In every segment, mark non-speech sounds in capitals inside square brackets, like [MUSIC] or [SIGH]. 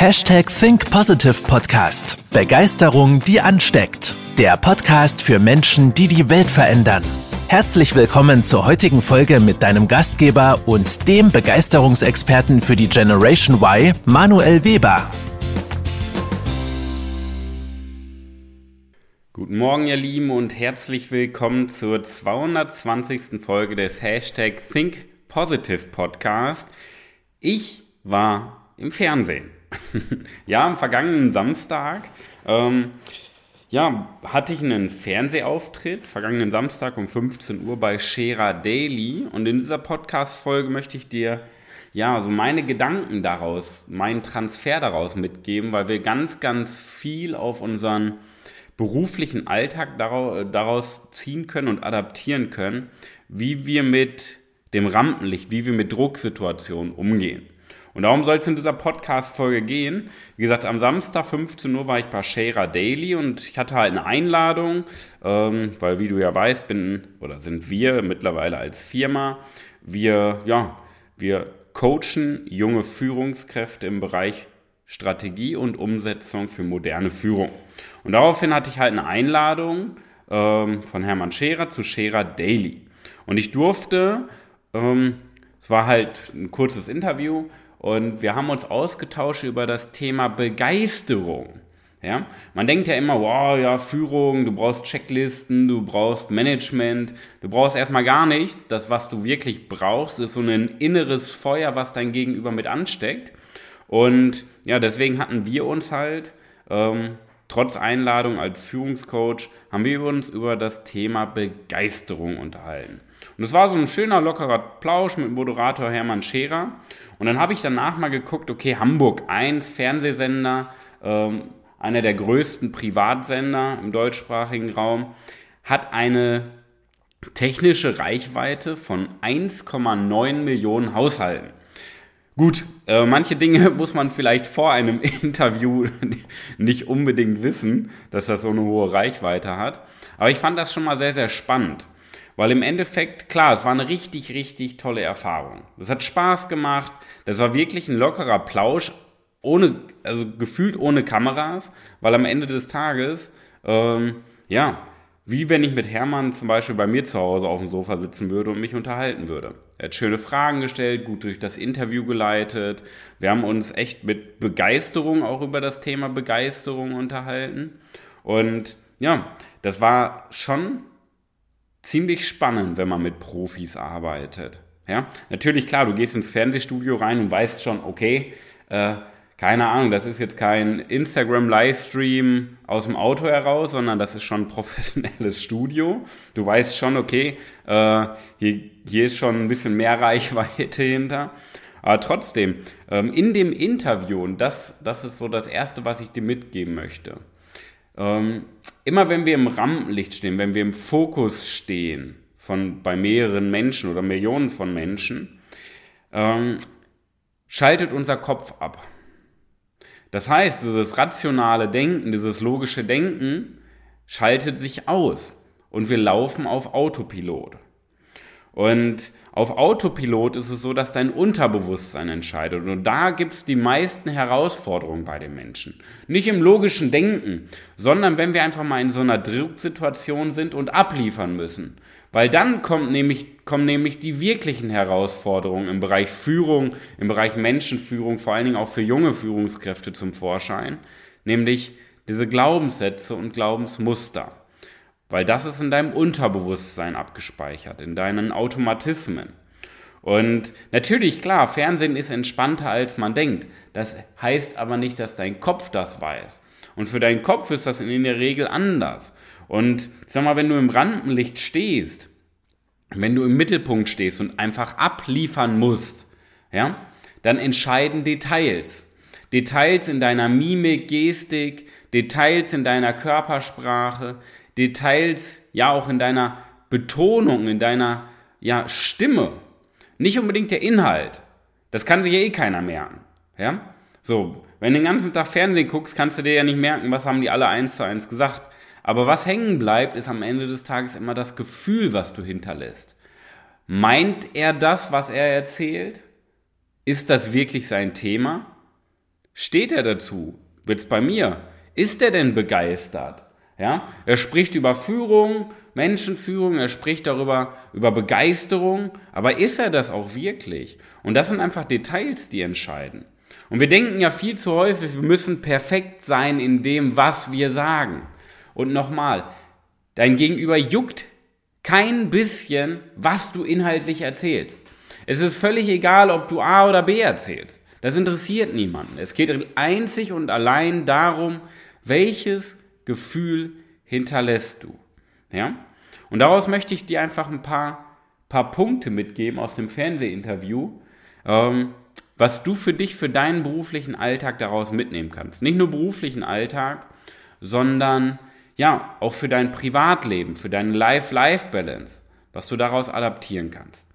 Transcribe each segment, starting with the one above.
Hashtag Think Positive Podcast. Begeisterung, die ansteckt. Der Podcast für Menschen, die die Welt verändern. Herzlich willkommen zur heutigen Folge mit deinem Gastgeber und dem Begeisterungsexperten für die Generation Y, Manuel Weber. Guten Morgen, ihr Lieben, und herzlich willkommen zur 220. Folge des Hashtag Think Positive Podcast. Ich war im Fernsehen. [LAUGHS] ja, am vergangenen Samstag. Ähm, ja, hatte ich einen Fernsehauftritt, vergangenen Samstag um 15 Uhr bei Shera Daily. Und in dieser Podcast-Folge möchte ich dir ja, so meine Gedanken daraus, meinen Transfer daraus mitgeben, weil wir ganz, ganz viel auf unseren beruflichen Alltag daraus ziehen können und adaptieren können, wie wir mit dem Rampenlicht, wie wir mit Drucksituationen umgehen. Und darum soll es in dieser Podcast-Folge gehen. Wie gesagt, am Samstag 15 Uhr war ich bei Shara Daily und ich hatte halt eine Einladung, ähm, weil wie du ja weißt, bin oder sind wir mittlerweile als Firma, wir, ja, wir coachen junge Führungskräfte im Bereich Strategie und Umsetzung für moderne Führung. Und daraufhin hatte ich halt eine Einladung ähm, von Hermann Scherer zu Scherer Daily. Und ich durfte, ähm, es war halt ein kurzes Interview, und wir haben uns ausgetauscht über das Thema Begeisterung. Ja, man denkt ja immer, wow, ja, Führung, du brauchst Checklisten, du brauchst Management, du brauchst erstmal gar nichts. Das, was du wirklich brauchst, ist so ein inneres Feuer, was dein Gegenüber mit ansteckt. Und ja, deswegen hatten wir uns halt, ähm, trotz Einladung als Führungscoach, haben wir uns über das Thema Begeisterung unterhalten. Und es war so ein schöner, lockerer Plausch mit Moderator Hermann Scherer. Und dann habe ich danach mal geguckt, okay, Hamburg 1, Fernsehsender, ähm, einer der größten Privatsender im deutschsprachigen Raum, hat eine technische Reichweite von 1,9 Millionen Haushalten. Gut, äh, manche Dinge [LAUGHS] muss man vielleicht vor einem [LAUGHS] Interview [LAUGHS] nicht unbedingt wissen, dass das so eine hohe Reichweite hat. Aber ich fand das schon mal sehr, sehr spannend. Weil im Endeffekt, klar, es war eine richtig, richtig tolle Erfahrung. Es hat Spaß gemacht. Das war wirklich ein lockerer Plausch, ohne, also gefühlt ohne Kameras, weil am Ende des Tages, ähm, ja, wie wenn ich mit Hermann zum Beispiel bei mir zu Hause auf dem Sofa sitzen würde und mich unterhalten würde. Er hat schöne Fragen gestellt, gut durch das Interview geleitet. Wir haben uns echt mit Begeisterung auch über das Thema Begeisterung unterhalten. Und ja, das war schon ziemlich spannend, wenn man mit Profis arbeitet. Ja, natürlich klar, du gehst ins Fernsehstudio rein und weißt schon, okay, äh, keine Ahnung, das ist jetzt kein Instagram-Livestream aus dem Auto heraus, sondern das ist schon ein professionelles [LAUGHS] Studio. Du weißt schon, okay, äh, hier, hier ist schon ein bisschen mehr Reichweite hinter. Aber trotzdem, ähm, in dem Interview, und das, das ist so das Erste, was ich dir mitgeben möchte, ähm, immer wenn wir im Rampenlicht stehen, wenn wir im Fokus stehen von bei mehreren Menschen oder Millionen von Menschen, ähm, schaltet unser Kopf ab. Das heißt, dieses rationale Denken, dieses logische Denken schaltet sich aus und wir laufen auf Autopilot. Und auf Autopilot ist es so, dass dein Unterbewusstsein entscheidet. Und da gibt es die meisten Herausforderungen bei den Menschen. Nicht im logischen Denken, sondern wenn wir einfach mal in so einer Drucksituation sind und abliefern müssen. Weil dann kommt nämlich, kommen nämlich die wirklichen Herausforderungen im Bereich Führung, im Bereich Menschenführung, vor allen Dingen auch für junge Führungskräfte zum Vorschein. Nämlich diese Glaubenssätze und Glaubensmuster. Weil das ist in deinem Unterbewusstsein abgespeichert, in deinen Automatismen. Und natürlich, klar, Fernsehen ist entspannter, als man denkt. Das heißt aber nicht, dass dein Kopf das weiß. Und für deinen Kopf ist das in der Regel anders. Und ich sag mal, wenn du im Rampenlicht stehst, wenn du im Mittelpunkt stehst und einfach abliefern musst, ja, dann entscheiden Details. Details in deiner Mimik, Gestik, Details in deiner Körpersprache, Details, ja auch in deiner Betonung, in deiner ja, Stimme. Nicht unbedingt der Inhalt. Das kann sich ja eh keiner merken. Ja? So, wenn du den ganzen Tag Fernsehen guckst, kannst du dir ja nicht merken, was haben die alle eins zu eins gesagt. Aber was hängen bleibt, ist am Ende des Tages immer das Gefühl, was du hinterlässt. Meint er das, was er erzählt? Ist das wirklich sein Thema? Steht er dazu? Jetzt bei mir. Ist er denn begeistert? Ja, er spricht über Führung, Menschenführung, er spricht darüber, über Begeisterung, aber ist er das auch wirklich? Und das sind einfach Details, die entscheiden. Und wir denken ja viel zu häufig, wir müssen perfekt sein in dem, was wir sagen. Und nochmal, dein Gegenüber juckt kein bisschen, was du inhaltlich erzählst. Es ist völlig egal, ob du A oder B erzählst. Das interessiert niemanden. Es geht einzig und allein darum, welches Gefühl hinterlässt du. Ja? Und daraus möchte ich dir einfach ein paar, paar Punkte mitgeben aus dem Fernsehinterview, ähm, was du für dich, für deinen beruflichen Alltag daraus mitnehmen kannst. Nicht nur beruflichen Alltag, sondern ja, auch für dein Privatleben, für deine Life-Life-Balance, was du daraus adaptieren kannst.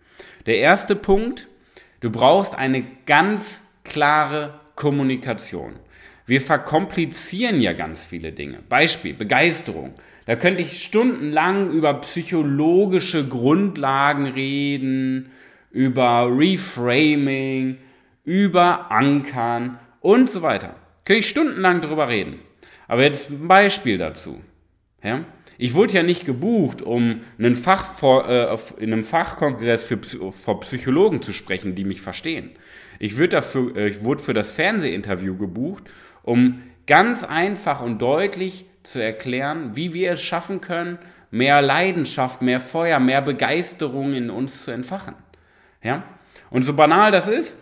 Der erste Punkt, du brauchst eine ganz klare Kommunikation. Wir verkomplizieren ja ganz viele Dinge. Beispiel, Begeisterung. Da könnte ich stundenlang über psychologische Grundlagen reden, über Reframing, über Ankern und so weiter. Könnte ich stundenlang drüber reden. Aber jetzt ein Beispiel dazu. Ja? Ich wurde ja nicht gebucht, um einen Fach vor, äh, in einem Fachkongress für, vor Psychologen zu sprechen, die mich verstehen. Ich, dafür, äh, ich wurde für das Fernsehinterview gebucht, um ganz einfach und deutlich zu erklären, wie wir es schaffen können, mehr Leidenschaft, mehr Feuer, mehr Begeisterung in uns zu entfachen. Ja? Und so banal das ist,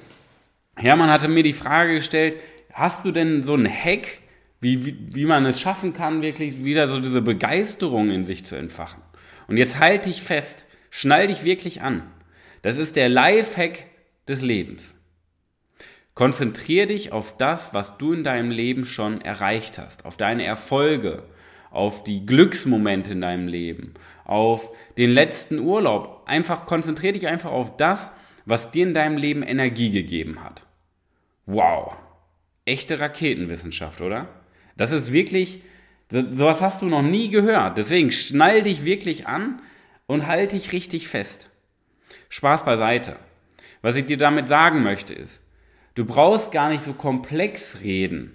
Hermann hatte mir die Frage gestellt, hast du denn so einen Hack, wie, wie, wie man es schaffen kann, wirklich wieder so diese Begeisterung in sich zu entfachen? Und jetzt halte dich fest, schnall dich wirklich an. Das ist der Lifehack des Lebens. Konzentrier dich auf das, was du in deinem Leben schon erreicht hast, auf deine Erfolge, auf die Glücksmomente in deinem Leben, auf den letzten Urlaub. Einfach konzentrier dich einfach auf das, was dir in deinem Leben Energie gegeben hat. Wow. Echte Raketenwissenschaft, oder? Das ist wirklich, sowas hast du noch nie gehört. Deswegen schnall dich wirklich an und halt dich richtig fest. Spaß beiseite. Was ich dir damit sagen möchte ist, Du brauchst gar nicht so komplex reden.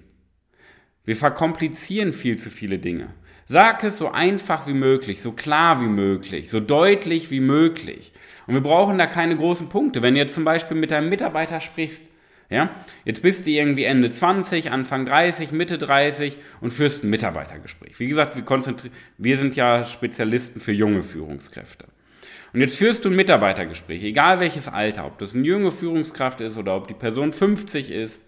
Wir verkomplizieren viel zu viele Dinge. Sag es so einfach wie möglich, so klar wie möglich, so deutlich wie möglich. Und wir brauchen da keine großen Punkte. Wenn du jetzt zum Beispiel mit deinem Mitarbeiter sprichst, ja, jetzt bist du irgendwie Ende 20, Anfang 30, Mitte 30 und führst ein Mitarbeitergespräch. Wie gesagt, wir, wir sind ja Spezialisten für junge Führungskräfte. Und jetzt führst du ein Mitarbeitergespräch, egal welches Alter, ob das eine junge Führungskraft ist oder ob die Person 50 ist.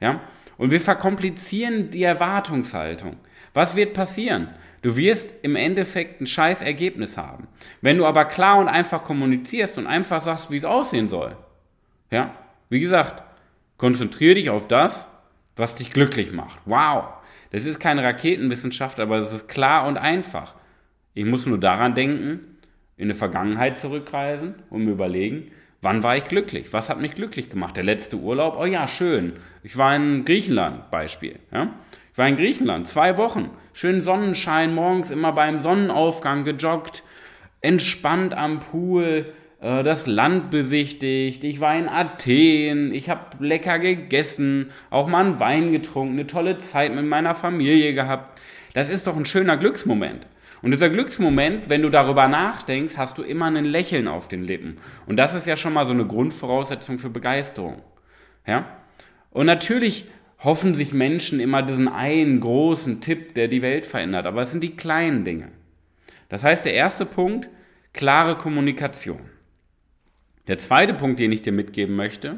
Ja? Und wir verkomplizieren die Erwartungshaltung. Was wird passieren? Du wirst im Endeffekt ein scheiß Ergebnis haben. Wenn du aber klar und einfach kommunizierst und einfach sagst, wie es aussehen soll. Ja? Wie gesagt, konzentriere dich auf das, was dich glücklich macht. Wow! Das ist keine Raketenwissenschaft, aber es ist klar und einfach. Ich muss nur daran denken, in der Vergangenheit zurückreisen und mir überlegen, wann war ich glücklich? Was hat mich glücklich gemacht? Der letzte Urlaub? Oh ja, schön. Ich war in Griechenland, Beispiel. Ja? Ich war in Griechenland, zwei Wochen. Schön Sonnenschein, morgens immer beim Sonnenaufgang gejoggt, entspannt am Pool, äh, das Land besichtigt. Ich war in Athen, ich habe lecker gegessen, auch mal einen Wein getrunken, eine tolle Zeit mit meiner Familie gehabt. Das ist doch ein schöner Glücksmoment. Und dieser Glücksmoment, wenn du darüber nachdenkst, hast du immer ein Lächeln auf den Lippen. Und das ist ja schon mal so eine Grundvoraussetzung für Begeisterung. Ja? Und natürlich hoffen sich Menschen immer diesen einen großen Tipp, der die Welt verändert. Aber es sind die kleinen Dinge. Das heißt, der erste Punkt, klare Kommunikation. Der zweite Punkt, den ich dir mitgeben möchte,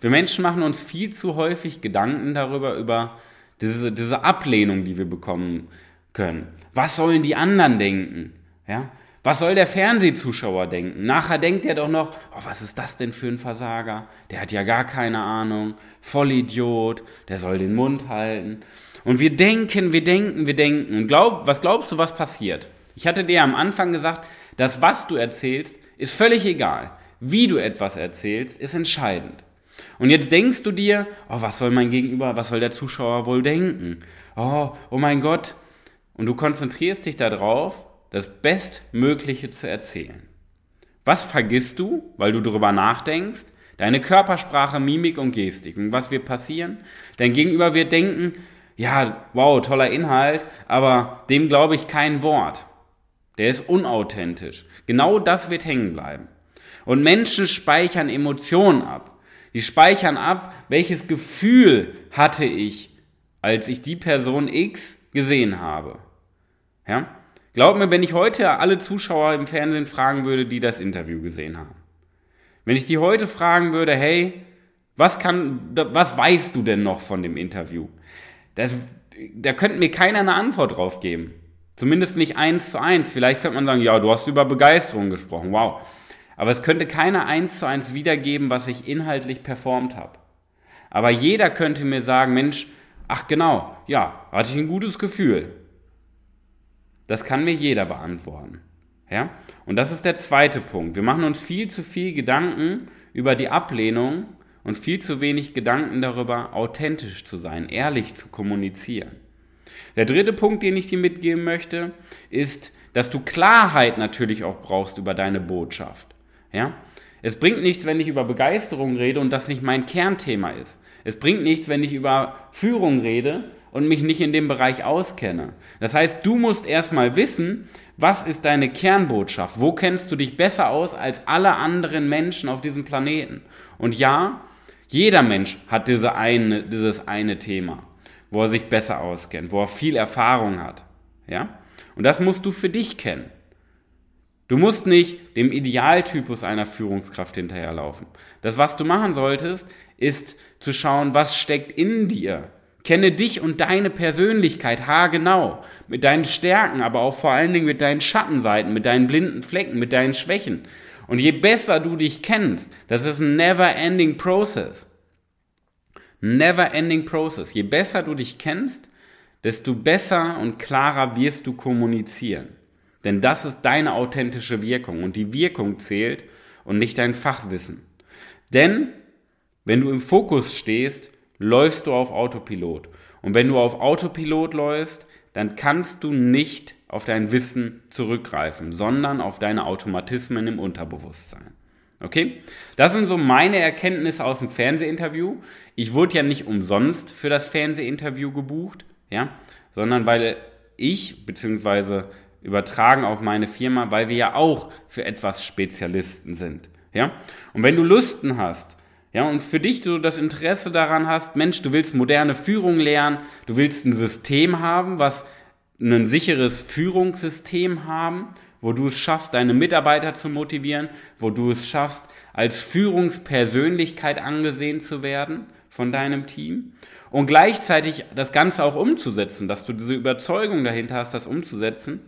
wir Menschen machen uns viel zu häufig Gedanken darüber, über diese, diese Ablehnung, die wir bekommen können. Was sollen die anderen denken? Ja? Was soll der Fernsehzuschauer denken? Nachher denkt er doch noch, oh, was ist das denn für ein Versager? Der hat ja gar keine Ahnung, Vollidiot, der soll den Mund halten. Und wir denken, wir denken, wir denken. Und glaub, was glaubst du, was passiert? Ich hatte dir am Anfang gesagt, dass was du erzählst, ist völlig egal. Wie du etwas erzählst, ist entscheidend. Und jetzt denkst du dir, oh, was soll mein Gegenüber, was soll der Zuschauer wohl denken? Oh, oh mein Gott, und du konzentrierst dich darauf, das Bestmögliche zu erzählen. Was vergisst du, weil du darüber nachdenkst? Deine Körpersprache, Mimik und Gestik. Und was wird passieren? Dein Gegenüber wird denken, ja, wow, toller Inhalt, aber dem glaube ich kein Wort. Der ist unauthentisch. Genau das wird hängen bleiben. Und Menschen speichern Emotionen ab. Die speichern ab, welches Gefühl hatte ich, als ich die Person X gesehen habe. Ja? Glaub mir, wenn ich heute alle Zuschauer im Fernsehen fragen würde, die das Interview gesehen haben. Wenn ich die heute fragen würde, hey, was kann, was weißt du denn noch von dem Interview? Das, da könnte mir keiner eine Antwort drauf geben. Zumindest nicht eins zu eins. Vielleicht könnte man sagen, ja, du hast über Begeisterung gesprochen. Wow. Aber es könnte keiner eins zu eins wiedergeben, was ich inhaltlich performt habe. Aber jeder könnte mir sagen, Mensch, ach genau, ja, hatte ich ein gutes Gefühl. Das kann mir jeder beantworten. Ja? Und das ist der zweite Punkt. Wir machen uns viel zu viel Gedanken über die Ablehnung und viel zu wenig Gedanken darüber, authentisch zu sein, ehrlich zu kommunizieren. Der dritte Punkt, den ich dir mitgeben möchte, ist, dass du Klarheit natürlich auch brauchst über deine Botschaft. Ja? Es bringt nichts, wenn ich über Begeisterung rede und das nicht mein Kernthema ist. Es bringt nichts, wenn ich über Führung rede und mich nicht in dem Bereich auskenne. Das heißt, du musst erstmal wissen, was ist deine Kernbotschaft? Wo kennst du dich besser aus als alle anderen Menschen auf diesem Planeten? Und ja, jeder Mensch hat diese eine, dieses eine Thema, wo er sich besser auskennt, wo er viel Erfahrung hat. Ja? Und das musst du für dich kennen. Du musst nicht dem Idealtypus einer Führungskraft hinterherlaufen. Das, was du machen solltest, ist zu schauen, was steckt in dir. Kenne dich und deine Persönlichkeit haargenau, mit deinen Stärken, aber auch vor allen Dingen mit deinen Schattenseiten, mit deinen blinden Flecken, mit deinen Schwächen. Und je besser du dich kennst, das ist ein never-ending process. Never-ending process. Je besser du dich kennst, desto besser und klarer wirst du kommunizieren. Denn das ist deine authentische Wirkung und die Wirkung zählt und nicht dein Fachwissen. Denn wenn du im Fokus stehst, läufst du auf Autopilot. Und wenn du auf Autopilot läufst, dann kannst du nicht auf dein Wissen zurückgreifen, sondern auf deine Automatismen im Unterbewusstsein. Okay? Das sind so meine Erkenntnisse aus dem Fernsehinterview. Ich wurde ja nicht umsonst für das Fernsehinterview gebucht, ja, sondern weil ich, beziehungsweise übertragen auf meine Firma, weil wir ja auch für etwas Spezialisten sind. Ja? Und wenn du Lusten hast, ja, und für dich so das Interesse daran hast, Mensch, du willst moderne Führung lernen, du willst ein System haben, was ein sicheres Führungssystem haben, wo du es schaffst, deine Mitarbeiter zu motivieren, wo du es schaffst, als Führungspersönlichkeit angesehen zu werden von deinem Team und gleichzeitig das Ganze auch umzusetzen, dass du diese Überzeugung dahinter hast, das umzusetzen,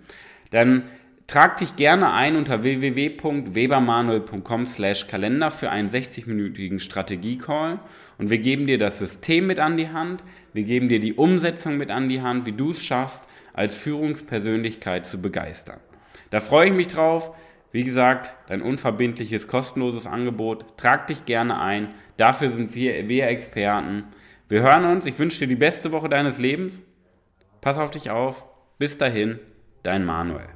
dann trag dich gerne ein unter www.webermanuel.com slash Kalender für einen 60-minütigen Strategie-Call und wir geben dir das System mit an die Hand, wir geben dir die Umsetzung mit an die Hand, wie du es schaffst, als Führungspersönlichkeit zu begeistern. Da freue ich mich drauf. Wie gesagt, dein unverbindliches, kostenloses Angebot. Trag dich gerne ein. Dafür sind wir, wir Experten. Wir hören uns. Ich wünsche dir die beste Woche deines Lebens. Pass auf dich auf. Bis dahin dein Manuel.